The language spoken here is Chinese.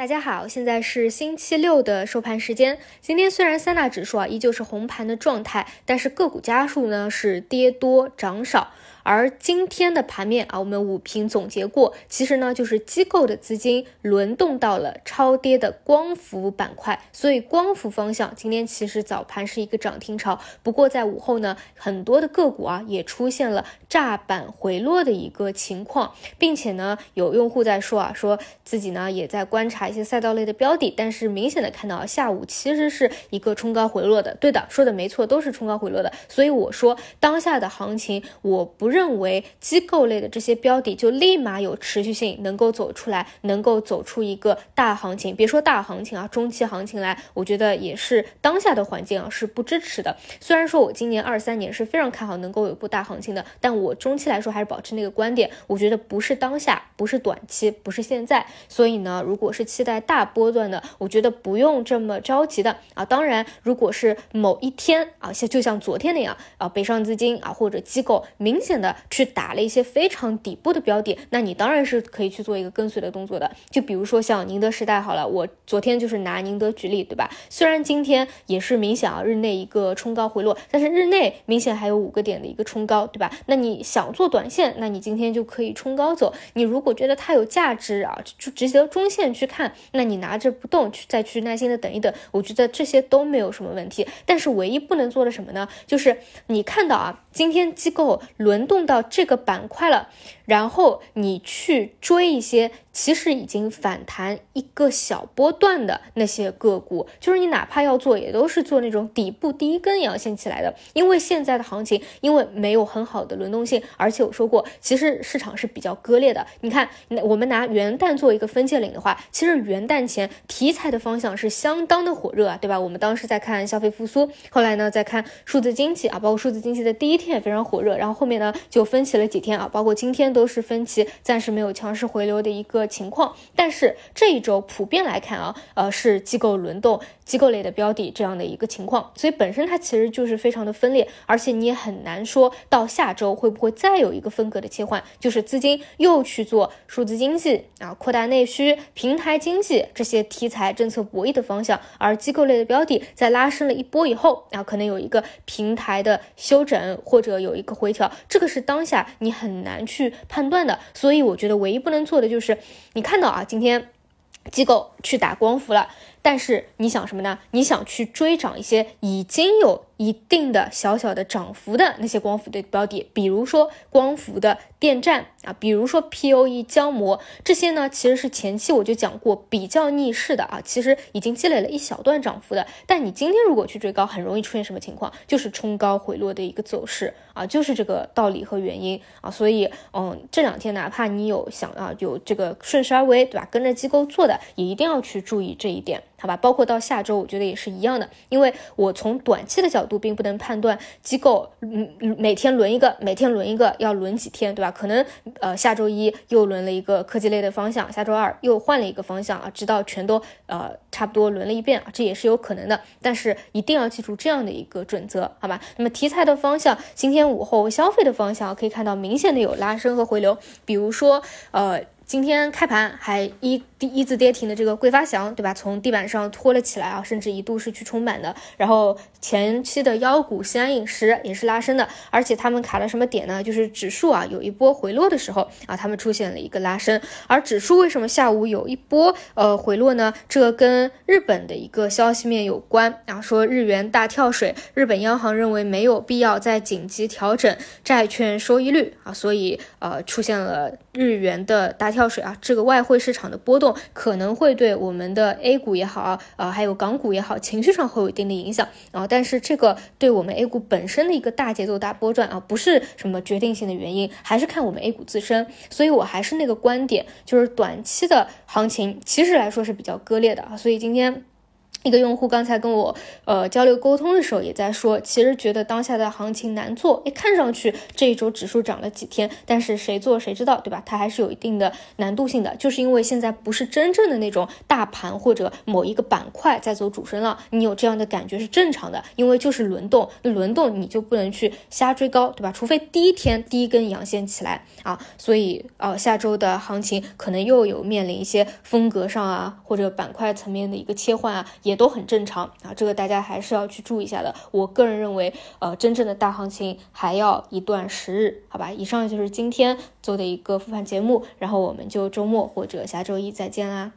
大家好，现在是星期六的收盘时间。今天虽然三大指数啊依旧是红盘的状态，但是个股家数呢是跌多涨少。而今天的盘面啊，我们五评总结过，其实呢就是机构的资金轮动到了超跌的光伏板块，所以光伏方向今天其实早盘是一个涨停潮，不过在午后呢，很多的个股啊也出现了炸板回落的一个情况，并且呢有用户在说啊，说自己呢也在观察一些赛道类的标的，但是明显的看到下午其实是一个冲高回落的，对的，说的没错，都是冲高回落的，所以我说当下的行情我不。认为机构类的这些标的就立马有持续性，能够走出来，能够走出一个大行情。别说大行情啊，中期行情来，我觉得也是当下的环境啊是不支持的。虽然说我今年二三年是非常看好能够有波大行情的，但我中期来说还是保持那个观点，我觉得不是当下，不是短期，不是现在。所以呢，如果是期待大波段的，我觉得不用这么着急的啊。当然，如果是某一天啊，像就像昨天那样啊，北上资金啊或者机构明显。的去打了一些非常底部的标的，那你当然是可以去做一个跟随的动作的。就比如说像宁德时代，好了，我昨天就是拿宁德举例，对吧？虽然今天也是明显啊日内一个冲高回落，但是日内明显还有五个点的一个冲高，对吧？那你想做短线，那你今天就可以冲高走。你如果觉得它有价值啊，就直接中线去看，那你拿着不动去再去耐心的等一等，我觉得这些都没有什么问题。但是唯一不能做的什么呢？就是你看到啊，今天机构轮。动到这个板块了，然后你去追一些。其实已经反弹一个小波段的那些个股，就是你哪怕要做，也都是做那种底部第一根阳线起来的。因为现在的行情，因为没有很好的轮动性，而且我说过，其实市场是比较割裂的。你看，我们拿元旦做一个分界岭的话，其实元旦前题材的方向是相当的火热啊，对吧？我们当时在看消费复苏，后来呢在看数字经济啊，包括数字经济的第一天也非常火热，然后后面呢就分歧了几天啊，包括今天都是分歧，暂时没有强势回流的一个。情况，但是这一周普遍来看啊，呃，是机构轮动、机构类的标的这样的一个情况，所以本身它其实就是非常的分裂，而且你也很难说到下周会不会再有一个风格的切换，就是资金又去做数字经济啊、扩大内需、平台经济这些题材政策博弈的方向，而机构类的标的在拉升了一波以后啊，可能有一个平台的休整或者有一个回调，这个是当下你很难去判断的，所以我觉得唯一不能做的就是。你看到啊，今天机构去打光伏了，但是你想什么呢？你想去追涨一些已经有。一定的小小的涨幅的那些光伏的标的，比如说光伏的电站啊，比如说 POE 胶膜这些呢，其实是前期我就讲过比较逆势的啊，其实已经积累了一小段涨幅的。但你今天如果去追高，很容易出现什么情况？就是冲高回落的一个走势啊，就是这个道理和原因啊。所以，嗯，这两天哪怕你有想啊有这个顺势而为，对吧？跟着机构做的，也一定要去注意这一点，好吧？包括到下周，我觉得也是一样的，因为我从短期的角度。并不能判断机构，嗯，每天轮一个，每天轮一个，要轮几天，对吧？可能呃下周一又轮了一个科技类的方向，下周二又换了一个方向啊，直到全都呃差不多轮了一遍啊，这也是有可能的。但是一定要记住这样的一个准则，好吧？那么题材的方向，今天午后消费的方向可以看到明显的有拉升和回流，比如说呃。今天开盘还一第一字跌停的这个桂发祥，对吧？从地板上拖了起来啊，甚至一度是去冲板的。然后前期的妖股西安饮食也是拉升的，而且他们卡了什么点呢？就是指数啊有一波回落的时候啊，他们出现了一个拉升。而指数为什么下午有一波呃回落呢？这跟日本的一个消息面有关啊，说日元大跳水，日本央行认为没有必要再紧急调整债券收益率啊，所以呃出现了日元的大。跳水啊，这个外汇市场的波动可能会对我们的 A 股也好啊，还有港股也好，情绪上会有一定的影响啊。但是这个对我们 A 股本身的一个大节奏大波段啊，不是什么决定性的原因，还是看我们 A 股自身。所以我还是那个观点，就是短期的行情其实来说是比较割裂的啊。所以今天。一个用户刚才跟我呃交流沟通的时候，也在说，其实觉得当下的行情难做。哎，看上去这一周指数涨了几天，但是谁做谁知道，对吧？它还是有一定的难度性的，就是因为现在不是真正的那种大盘或者某一个板块在走主升浪，你有这样的感觉是正常的，因为就是轮动，轮动你就不能去瞎追高，对吧？除非第一天第一根阳线起来啊，所以呃下周的行情可能又有面临一些风格上啊或者板块层面的一个切换啊。也都很正常啊，这个大家还是要去注意一下的。我个人认为，呃，真正的大行情还要一段时日，好吧？以上就是今天做的一个复盘节目，然后我们就周末或者下周一再见啦。